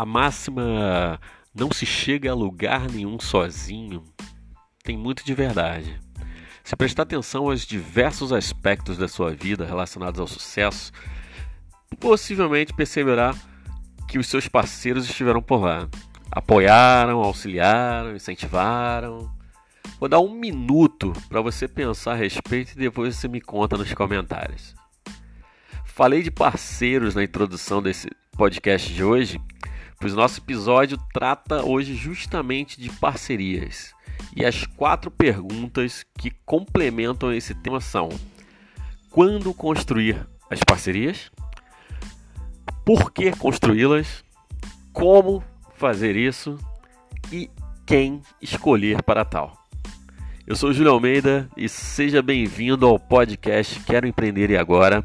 A máxima não se chega a lugar nenhum sozinho tem muito de verdade. Se prestar atenção aos diversos aspectos da sua vida relacionados ao sucesso, possivelmente perceberá que os seus parceiros estiveram por lá. Apoiaram, auxiliaram, incentivaram. Vou dar um minuto para você pensar a respeito e depois você me conta nos comentários. Falei de parceiros na introdução desse podcast de hoje, pois nosso episódio trata hoje justamente de parcerias. E as quatro perguntas que complementam esse tema são: quando construir as parcerias? Por que construí-las? Como fazer isso? E quem escolher para tal? Eu sou Júlio Almeida e seja bem-vindo ao podcast Quero Empreender e Agora.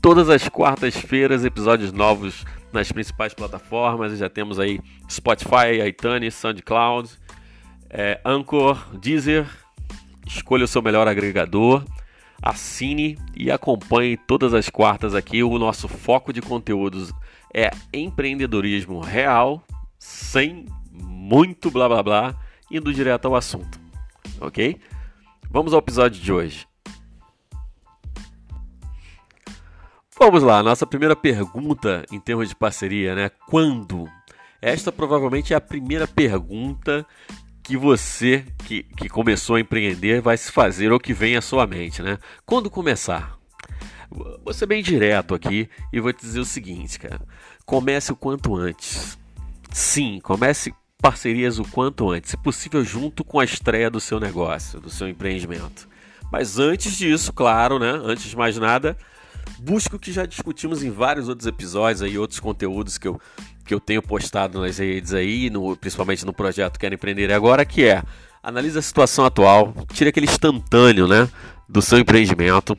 Todas as quartas-feiras, episódios novos nas principais plataformas. Já temos aí Spotify, iTunes, SoundCloud, é, Anchor, Deezer. Escolha o seu melhor agregador, assine e acompanhe todas as quartas aqui. O nosso foco de conteúdos é empreendedorismo real, sem muito blá blá blá, indo direto ao assunto ok? Vamos ao episódio de hoje. Vamos lá, nossa primeira pergunta em termos de parceria, né? Quando? Esta provavelmente é a primeira pergunta que você que, que começou a empreender vai se fazer ou que vem à sua mente, né? Quando começar? Vou ser bem direto aqui e vou te dizer o seguinte, cara. Comece o quanto antes. Sim, comece parcerias o quanto antes, se possível junto com a estreia do seu negócio, do seu empreendimento. Mas antes disso, claro, né, antes de mais nada, busque o que já discutimos em vários outros episódios aí, outros conteúdos que eu, que eu tenho postado nas redes aí, no, principalmente no projeto Quero Empreender Agora, que é analise a situação atual, tire aquele instantâneo, né, do seu empreendimento,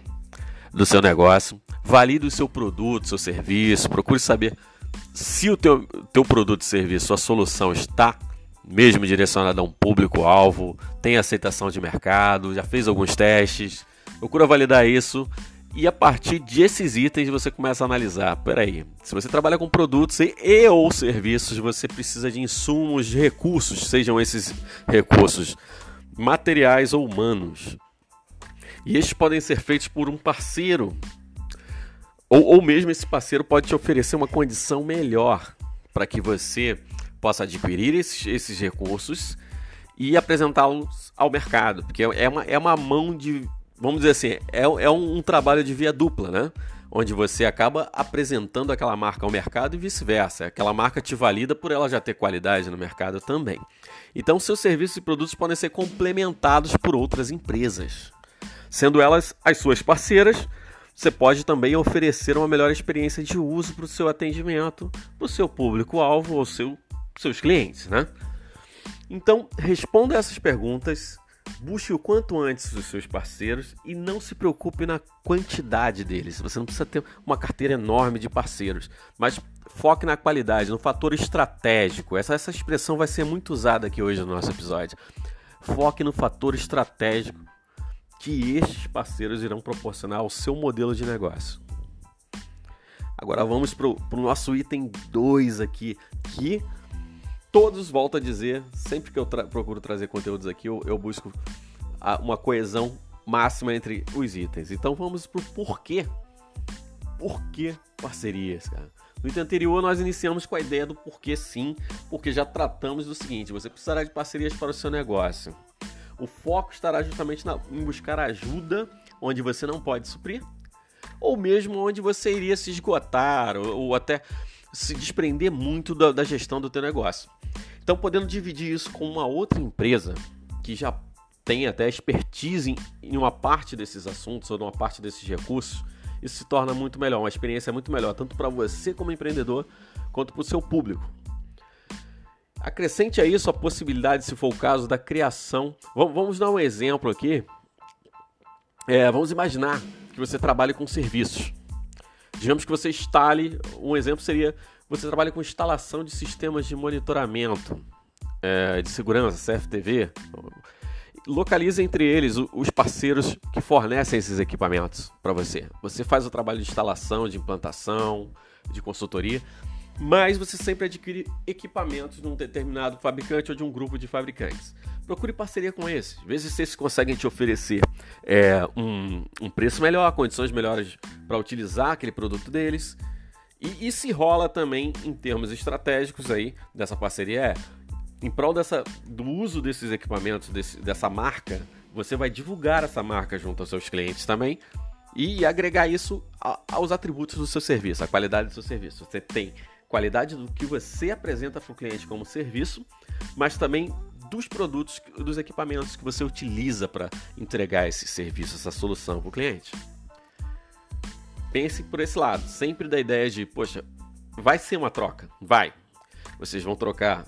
do seu negócio, valide o seu produto, seu serviço, procure saber se o teu, teu produto, serviço, sua solução está mesmo direcionada a um público-alvo, tem aceitação de mercado, já fez alguns testes, procura validar isso e a partir desses itens você começa a analisar. Peraí, se você trabalha com produtos e, e ou serviços, você precisa de insumos, de recursos, sejam esses recursos materiais ou humanos. E estes podem ser feitos por um parceiro ou, ou mesmo esse parceiro pode te oferecer uma condição melhor para que você possa adquirir esses, esses recursos e apresentá-los ao mercado. Porque é uma, é uma mão de. Vamos dizer assim, é, é um, trabalho de via dupla, né? Onde você acaba apresentando aquela marca ao mercado e vice-versa. Aquela marca te valida por ela já ter qualidade no mercado também. Então, seus serviços e produtos podem ser complementados por outras empresas, sendo elas as suas parceiras você pode também oferecer uma melhor experiência de uso para o seu atendimento, para o seu público-alvo ou seu, seus clientes, né? Então, responda essas perguntas, busque o quanto antes os seus parceiros e não se preocupe na quantidade deles. Você não precisa ter uma carteira enorme de parceiros, mas foque na qualidade, no fator estratégico. Essa, essa expressão vai ser muito usada aqui hoje no nosso episódio. Foque no fator estratégico que estes parceiros irão proporcionar ao seu modelo de negócio. Agora vamos para o nosso item 2 aqui, que todos voltam a dizer, sempre que eu tra procuro trazer conteúdos aqui, eu, eu busco a, uma coesão máxima entre os itens. Então vamos para o porquê. Por que parcerias, cara? No item anterior, nós iniciamos com a ideia do porquê sim, porque já tratamos do seguinte: você precisará de parcerias para o seu negócio. O foco estará justamente na, em buscar ajuda onde você não pode suprir, ou mesmo onde você iria se esgotar, ou, ou até se desprender muito da, da gestão do teu negócio. Então, podendo dividir isso com uma outra empresa que já tem até expertise em, uma parte desses assuntos ou numa parte desses recursos, isso se torna muito melhor, uma experiência muito melhor, tanto para você como empreendedor, quanto para o seu público. Acrescente a isso a possibilidade, se for o caso, da criação. Vamos dar um exemplo aqui. É, vamos imaginar que você trabalhe com serviços. Digamos que você instale, um exemplo seria, você trabalha com instalação de sistemas de monitoramento é, de segurança, CFTV. Localize entre eles os parceiros que fornecem esses equipamentos para você. Você faz o trabalho de instalação, de implantação, de consultoria mas você sempre adquire equipamentos de um determinado fabricante ou de um grupo de fabricantes. Procure parceria com esses. Às vezes vocês conseguem te oferecer é, um, um, preço melhor, condições melhores para utilizar aquele produto deles. E, e se rola também em termos estratégicos aí dessa parceria é em prol dessa, do uso desses equipamentos, desse, dessa marca, você vai divulgar essa marca junto aos seus clientes também e agregar isso a, aos atributos do seu serviço, a qualidade do seu serviço. Você tem qualidade do que você apresenta para o cliente como serviço, mas também dos produtos, dos equipamentos que você utiliza para entregar esse serviço, essa solução para o cliente. Pense por esse lado, sempre da ideia de, poxa, vai ser uma troca, vai. Vocês vão trocar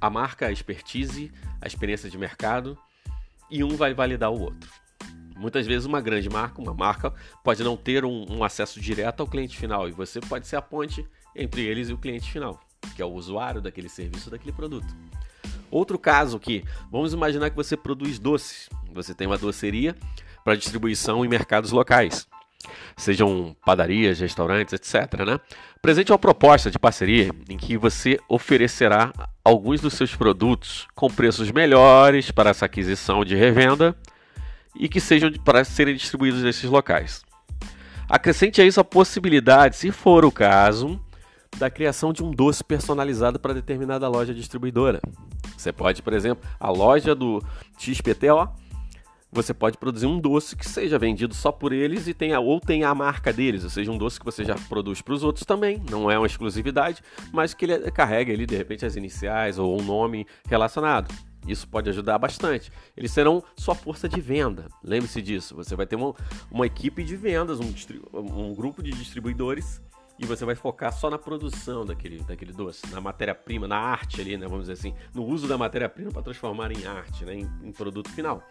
a marca, a expertise, a experiência de mercado e um vai validar o outro. Muitas vezes uma grande marca, uma marca, pode não ter um, um acesso direto ao cliente final e você pode ser a ponte entre eles e o cliente final, que é o usuário daquele serviço, daquele produto. Outro caso que, vamos imaginar que você produz doces. Você tem uma doceria para distribuição em mercados locais, sejam padarias, restaurantes, etc. Né? Presente uma proposta de parceria em que você oferecerá alguns dos seus produtos com preços melhores para essa aquisição de revenda e que sejam para serem distribuídos nesses locais. Acrescente a isso a possibilidade, se for o caso, da criação de um doce personalizado para determinada loja distribuidora. Você pode, por exemplo, a loja do XPTO, você pode produzir um doce que seja vendido só por eles e tenha ou tenha a marca deles, ou seja, um doce que você já produz para os outros também, não é uma exclusividade, mas que ele carrega ali de repente as iniciais ou um nome relacionado. Isso pode ajudar bastante. Eles serão sua força de venda. Lembre-se disso. Você vai ter uma, uma equipe de vendas, um, um grupo de distribuidores e você vai focar só na produção daquele, daquele doce, na matéria-prima, na arte ali, né, vamos dizer assim, no uso da matéria-prima para transformar em arte, né, em, em, produto final.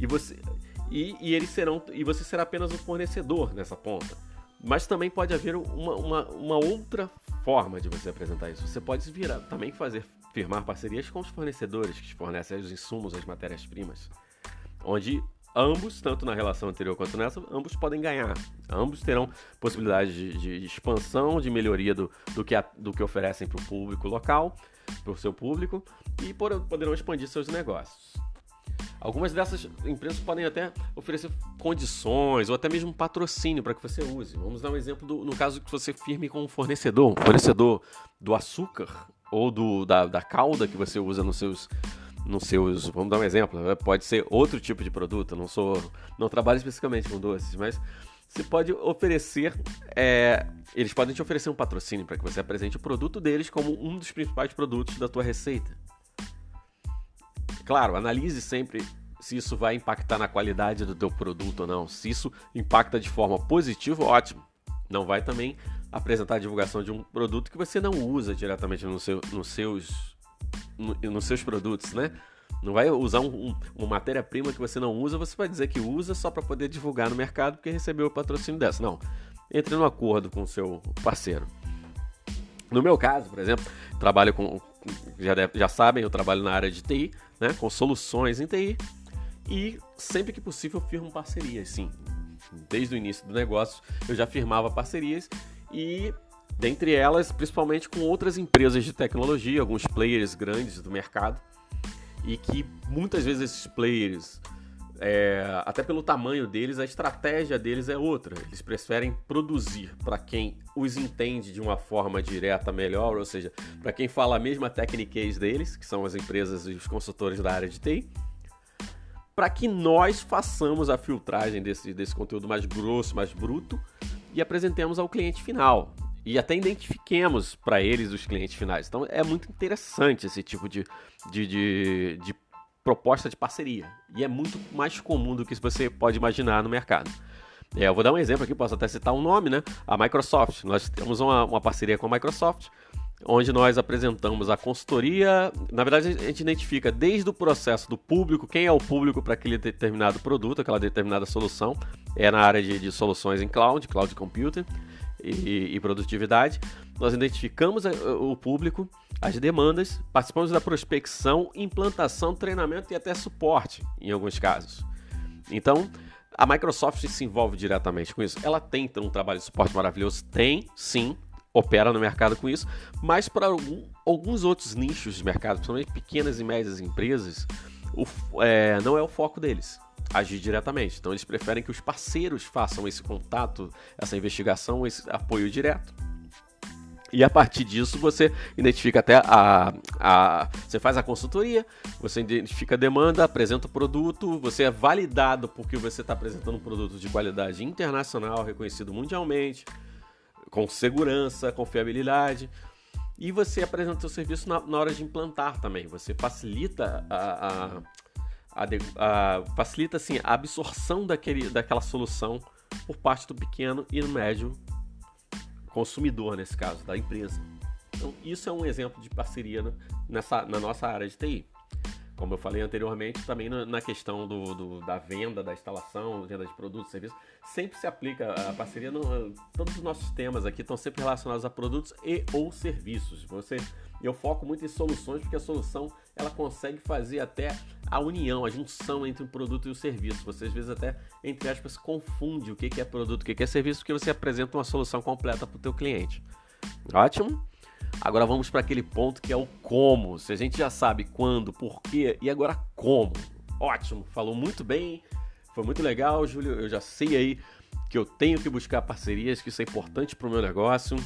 E você e, e, eles serão e você será apenas o fornecedor nessa ponta. Mas também pode haver uma, uma, uma outra forma de você apresentar isso. Você pode virar, também fazer firmar parcerias com os fornecedores que fornecem os insumos, as matérias-primas, onde ambos, tanto na relação anterior quanto nessa, ambos podem ganhar. Ambos terão possibilidade de, de expansão, de melhoria do, do, que, a, do que oferecem para o público local, para o seu público, e por, poderão expandir seus negócios. Algumas dessas empresas podem até oferecer condições ou até mesmo patrocínio para que você use. Vamos dar um exemplo do, no caso que você firme com um fornecedor, um fornecedor do açúcar ou do, da, da calda que você usa nos seus nos seus, vamos dar um exemplo, né? pode ser outro tipo de produto, não sou, não trabalho especificamente com doces, mas você pode oferecer, é, eles podem te oferecer um patrocínio para que você apresente o produto deles como um dos principais produtos da tua receita. Claro, analise sempre se isso vai impactar na qualidade do teu produto ou não. Se isso impacta de forma positiva, ótimo. Não vai também apresentar a divulgação de um produto que você não usa diretamente no seu, nos seus no, nos seus produtos, né? Não vai usar um, um, uma matéria-prima que você não usa, você vai dizer que usa só para poder divulgar no mercado porque recebeu o patrocínio dessa. Não. Entre no acordo com o seu parceiro. No meu caso, por exemplo, trabalho com. Já, deve, já sabem, eu trabalho na área de TI, né, com soluções em TI. E sempre que possível firmo parcerias, sim. Desde o início do negócio eu já firmava parcerias e dentre elas, principalmente com outras empresas de tecnologia, alguns players grandes do mercado, e que muitas vezes esses players, é, até pelo tamanho deles, a estratégia deles é outra. Eles preferem produzir para quem os entende de uma forma direta melhor, ou seja, para quem fala a mesma técnicas deles, que são as empresas e os consultores da área de TI, para que nós façamos a filtragem desse, desse conteúdo mais grosso, mais bruto e apresentemos ao cliente final e até identifiquemos para eles os clientes finais. Então é muito interessante esse tipo de, de, de, de, proposta de parceria. E é muito mais comum do que você pode imaginar no mercado. É, eu vou dar um exemplo aqui, posso até citar um nome, né? A Microsoft. Nós temos uma, uma parceria com a Microsoft, onde nós apresentamos a consultoria. Na verdade, a gente identifica desde o processo do público, quem é o público para aquele determinado produto, aquela determinada solução. É na área de, de soluções em cloud, cloud computing e, e produtividade. Nós identificamos o público, as demandas, participamos da prospecção, implantação, treinamento e até suporte, em alguns casos. Então, a Microsoft se envolve diretamente com isso. Ela tem então, um trabalho de suporte maravilhoso? Tem, sim. opera no mercado com isso, mas para alguns outros nichos de mercado, principalmente pequenas e médias empresas, o, é, não é o foco deles agir diretamente. Então eles preferem que os parceiros façam esse contato, essa investigação, esse apoio direto. E a partir disso você identifica até a, a. Você faz a consultoria, você identifica a demanda, apresenta o produto, você é validado porque você está apresentando um produto de qualidade internacional, reconhecido mundialmente, com segurança, confiabilidade. E você apresenta o seu serviço na, na hora de implantar também. Você facilita a, a, a, facilita assim, a absorção daquele, daquela solução por parte do pequeno e médio consumidor, nesse caso, da empresa. Então, isso é um exemplo de parceria nessa, na nossa área de TI. Como eu falei anteriormente, também na questão do, do, da venda, da instalação, venda de produtos serviços, sempre se aplica a parceria. No, todos os nossos temas aqui estão sempre relacionados a produtos e ou serviços. Você, eu foco muito em soluções, porque a solução ela consegue fazer até a união, a junção entre o produto e o serviço. Você às vezes até, entre aspas, confunde o que é produto, o que é serviço, porque você apresenta uma solução completa para o teu cliente. Ótimo? Agora vamos para aquele ponto que é o como. Se a gente já sabe quando, por quê e agora como. Ótimo, falou muito bem, foi muito legal, Júlio. Eu já sei aí que eu tenho que buscar parcerias, que isso é importante para o meu negócio,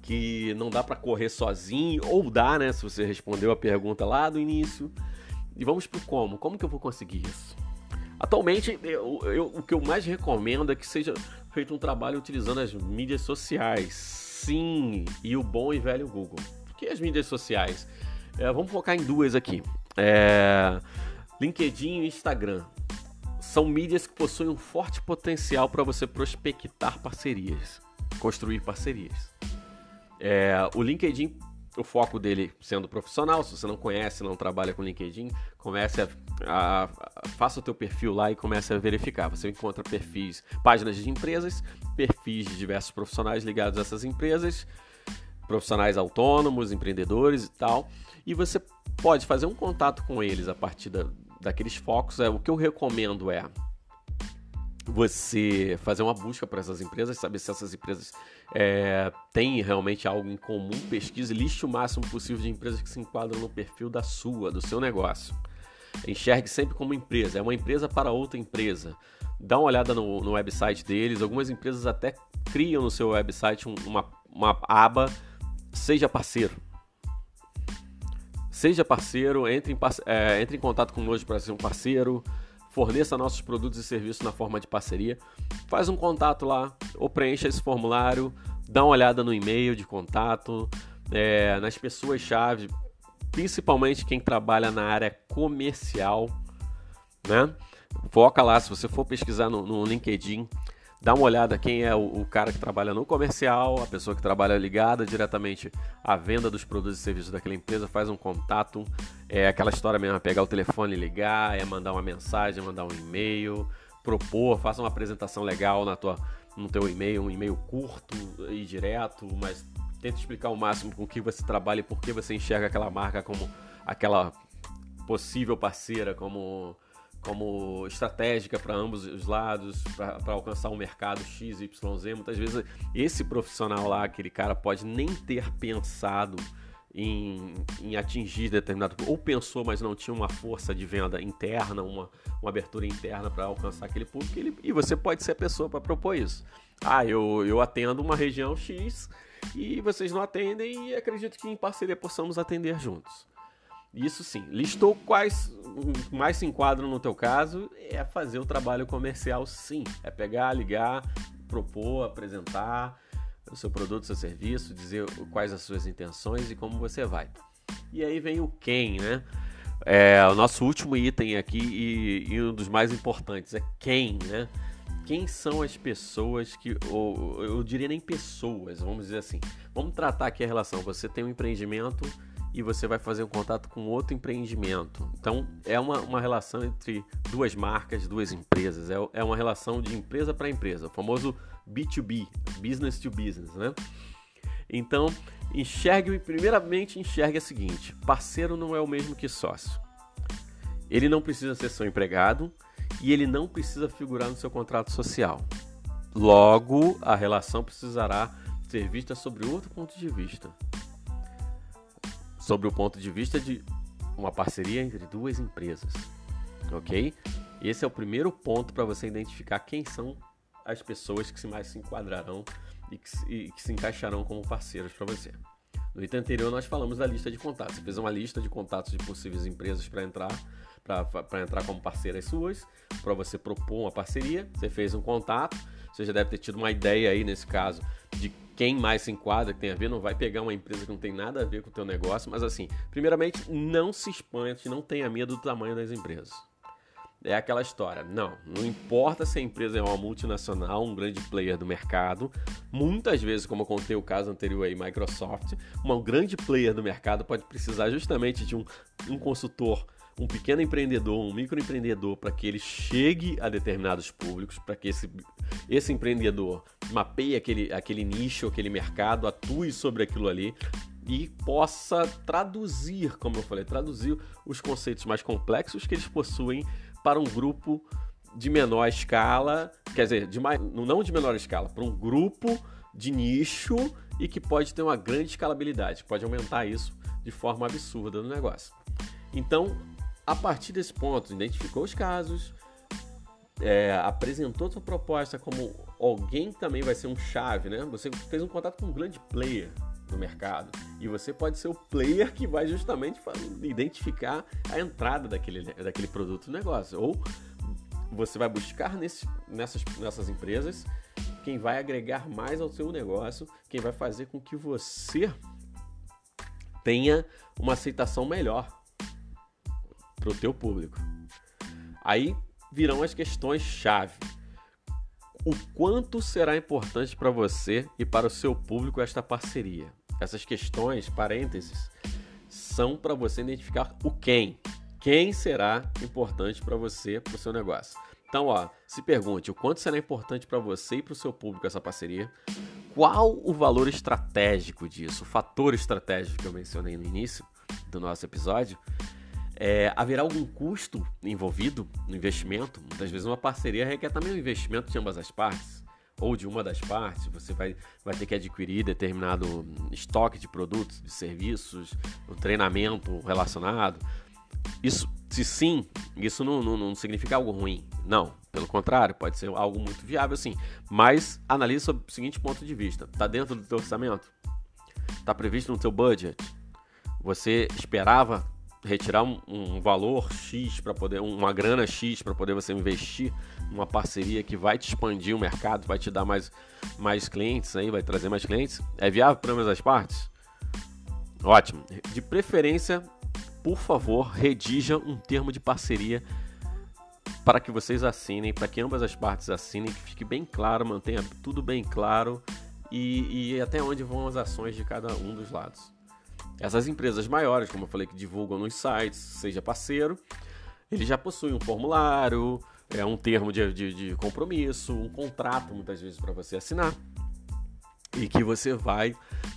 que não dá para correr sozinho, ou dá, né? Se você respondeu a pergunta lá do início. E vamos pro como. Como que eu vou conseguir isso? Atualmente, eu, eu, o que eu mais recomendo é que seja feito um trabalho utilizando as mídias sociais. Sim, e o bom e velho Google. O que é as mídias sociais? É, vamos focar em duas aqui. É, LinkedIn e Instagram. São mídias que possuem um forte potencial para você prospectar parcerias, construir parcerias. É, o LinkedIn o foco dele sendo profissional. Se você não conhece, não trabalha com LinkedIn, comece a, a, a, faça o teu perfil lá e comece a verificar. Você encontra perfis, páginas de empresas, perfis de diversos profissionais ligados a essas empresas, profissionais autônomos, empreendedores e tal. E você pode fazer um contato com eles a partir da, daqueles focos. É, o que eu recomendo é você fazer uma busca para essas empresas, saber se essas empresas é, têm realmente algo em comum, pesquise, liste o máximo possível de empresas que se enquadram no perfil da sua, do seu negócio. Enxergue sempre como empresa, é uma empresa para outra empresa. Dá uma olhada no, no website deles, algumas empresas até criam no seu website uma, uma aba Seja Parceiro. Seja parceiro, entre em, é, entre em contato conosco para ser um parceiro forneça nossos produtos e serviços na forma de parceria, faz um contato lá, ou preencha esse formulário, dá uma olhada no e-mail de contato, é, nas pessoas-chave, principalmente quem trabalha na área comercial, né? Foca lá, se você for pesquisar no, no LinkedIn, dá uma olhada quem é o, o, cara que trabalha no comercial, a pessoa que trabalha ligada diretamente à venda dos produtos e serviços daquela empresa, faz um contato, é aquela história mesmo, é pegar o telefone e ligar, é mandar uma mensagem, mandar um e-mail, propor, faça uma apresentação legal na tua, no teu e-mail, um e-mail curto e direto, mas tenta explicar o máximo com que você trabalha e por que você enxerga aquela marca como aquela possível parceira, como como estratégica para ambos os lados, para alcançar um mercado X, Y, Z. Muitas vezes esse profissional lá, aquele cara, pode nem ter pensado em, em atingir determinado. Ou pensou, mas não tinha uma força de venda interna, uma, uma abertura interna para alcançar aquele público. Ele, e você pode ser a pessoa para propor isso. Ah, eu, eu atendo uma região X e vocês não atendem, e acredito que em parceria possamos atender juntos. Isso sim. Listou quais mais se enquadram no teu caso, é fazer o trabalho comercial sim. É pegar, ligar, propor, apresentar o seu produto, o seu serviço, dizer quais as suas intenções e como você vai. E aí vem o quem, né? É, o nosso último item aqui e, e, um dos mais importantes é quem, né? Quem são as pessoas que, ou, eu diria nem pessoas, vamos dizer assim. Vamos tratar aqui a relação. Você tem um empreendimento e você vai fazer um contato com outro empreendimento. Então, é uma, uma relação entre duas marcas, duas empresas. É, é uma relação de empresa para empresa, o famoso B2B, business to business, né? Então, enxergue, primeiramente, enxergue a seguinte: parceiro não é o mesmo que sócio. Ele não precisa ser seu empregado e ele não precisa figurar no seu contrato social. Logo, a relação precisará ser vista sobre outro ponto de vista. Sobre o ponto de vista de uma parceria entre duas empresas. Ok? Esse é o primeiro ponto para você identificar quem são as pessoas que mais se enquadrarão e que, e que se encaixarão como parceiros para você. No item anterior, nós falamos da lista de contatos. Você fez uma lista de contatos de possíveis empresas para entrar, para entrar como parceiras suas, para você propor uma parceria. Você fez um contato, você já deve ter tido uma ideia aí, nesse caso, de quem mais se enquadra, que tem a ver. Não vai pegar uma empresa que não tem nada a ver com o teu negócio, mas assim, primeiramente, não se espante, não tenha medo do tamanho das empresas é aquela história. Não, não importa se a empresa é uma multinacional, um grande player do mercado. Muitas vezes, como contei o caso anterior aí, Microsoft, um grande player do mercado pode precisar justamente de um, um consultor, um pequeno empreendedor, um microempreendedor, para que ele chegue a determinados públicos, para que esse, esse empreendedor mapeie aquele, aquele nicho, aquele mercado, atue sobre aquilo ali, e possa traduzir, como eu falei, traduzir os conceitos mais complexos que eles possuem para um grupo de menor escala, quer dizer, de mais, não de menor escala, para um grupo de nicho e que pode ter uma grande escalabilidade, pode aumentar isso de forma absurda no negócio. Então, a partir desse ponto, identificou os casos, é, apresentou sua proposta como alguém que também vai ser um chave, né? Você fez um contato com um grande player no mercado. E você pode ser o player que vai justamente identificar a entrada daquele, daquele produto no negócio. Ou você vai buscar nesse, nessas, nessas empresas quem vai agregar mais ao seu negócio, quem vai fazer com que você tenha uma aceitação melhor para o teu público. Aí virão as questões chave. O quanto será importante para você e para o seu público esta parceria? Essas questões, parênteses, são para você identificar o quem. Quem será importante para você, para o seu negócio. Então, ó, se pergunte o quanto será importante para você e para o seu público essa parceria. Qual o valor estratégico disso, o fator estratégico que eu mencionei no início do nosso episódio? É, haverá algum custo envolvido no investimento? Muitas vezes uma parceria requer também um investimento de ambas as partes ou de uma das partes, você vai, vai ter que adquirir determinado estoque de produtos, de serviços, um treinamento relacionado. Isso, se sim, isso não, não, não significa algo ruim. Não, pelo contrário, pode ser algo muito viável sim. Mas analise sob o seguinte ponto de vista: está dentro do teu orçamento? Está previsto no teu budget? Você esperava retirar um, um valor X para poder, uma grana X para poder você investir numa parceria que vai te expandir o mercado, vai te dar mais, mais clientes aí, vai trazer mais clientes. É viável para ambas as partes? Ótimo. De preferência, por favor, redija um termo de parceria para que vocês assinem, para que ambas as partes assinem, que fique bem claro, mantenha tudo bem claro e, e até onde vão as ações de cada um dos lados. Essas empresas maiores, como eu falei, que divulgam nos sites, seja parceiro, ele já possui um formulário, é um termo de, de, de compromisso, um contrato muitas vezes para você assinar e que você vai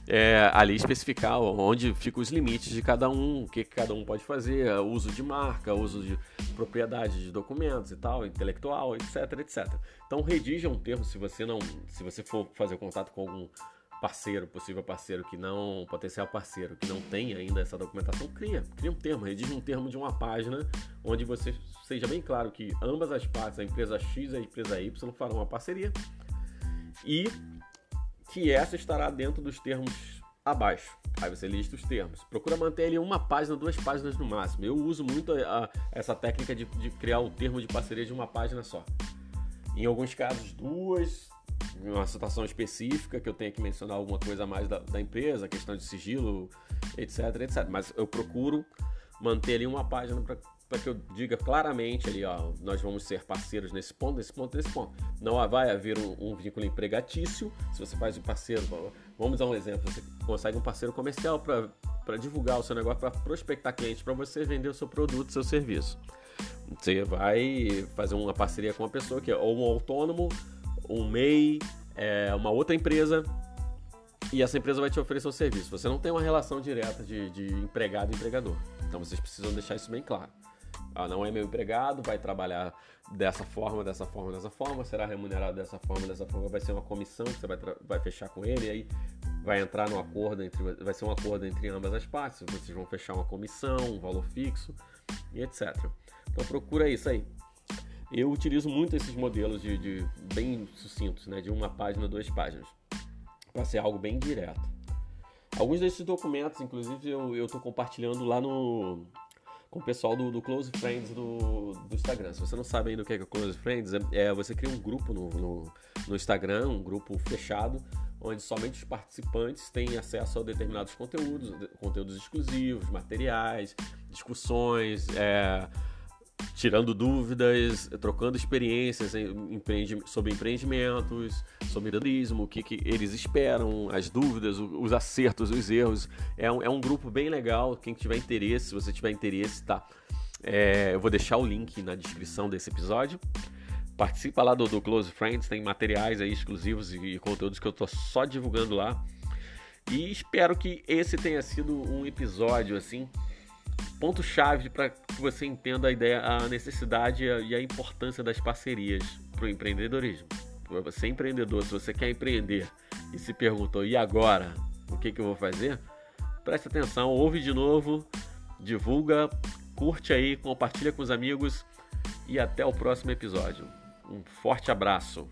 é, ali especificar onde ficam os limites de cada um, o que, cada um pode fazer, uso de marca, uso de propriedade de documentos e tal, intelectual, etc, etc. Então redija um termo se você não, se você for fazer contato com algum parceiro, possível parceiro que não, potencial parceiro que não tem ainda essa documentação, cria, cria um termo, redige um termo de uma página onde você seja bem claro que ambas as partes, a empresa X e a empresa Y, farão uma parceria e que essa estará dentro dos termos abaixo. Aí você lista os termos. Procura manter ele uma página, duas páginas no máximo. Eu uso muito a, a, essa técnica de, de criar o termo de parceria de uma página só. Em alguns casos, duas, uma situação específica que eu tenha que mencionar alguma coisa a mais da, da, empresa, questão de sigilo, etc, etc. Mas eu procuro manter ali uma página para que eu diga claramente ali, ó, nós vamos ser parceiros nesse ponto, nesse ponto, nesse ponto. Não vai haver um, um vínculo empregatício. Se você faz um parceiro, vamos dar um exemplo, você consegue um parceiro comercial para divulgar o seu negócio, para prospectar clientes, para você vender o seu produto, seu serviço. Você vai fazer uma parceria com uma pessoa que é ou um autônomo um MEI, é, uma outra empresa, e essa empresa vai te oferecer um serviço. Você não tem uma relação direta de, de empregado e empregador. Então vocês precisam deixar isso bem claro. Ah, não é meu empregado, vai trabalhar dessa forma, dessa forma, dessa forma, será remunerado dessa forma, dessa forma, vai ser uma comissão que você vai, vai fechar com ele, e aí vai entrar no acordo entre, vai ser um acordo entre ambas as partes, vocês vão fechar uma comissão, um valor fixo e etc. Então procura isso aí. Eu utilizo muito esses modelos de, de bem sucintos, né, de uma página, duas páginas, para ser algo bem direto. Alguns desses documentos, inclusive, eu estou compartilhando lá no, com o pessoal do, do Close Friends do, do, Instagram. Se você não sabe ainda o que é, que é Close Friends, é, é, você cria um grupo no, no, no, Instagram, um grupo fechado, onde somente os participantes têm acesso a determinados conteúdos, conteúdos exclusivos, materiais, discussões, é, tirando dúvidas, trocando experiências sobre empreendimentos, sobre turismo, o que, que, eles esperam, as dúvidas, os acertos, os erros. É um, é um grupo bem legal. Quem tiver interesse, se você tiver interesse, tá? É, eu vou deixar o link na descrição desse episódio. Participa lá do, do Close Friends, tem materiais aí exclusivos e, e conteúdos que eu tô só divulgando lá. E espero que esse tenha sido um episódio assim ponto-chave para que você entenda a ideia, a necessidade e a importância das parcerias para o empreendedorismo. Para você empreendedor, se você quer empreender e se perguntou, e agora? O que, que eu vou fazer? Preste atenção, ouve de novo, divulga, curte aí, compartilha com os amigos e até o próximo episódio. Um forte abraço!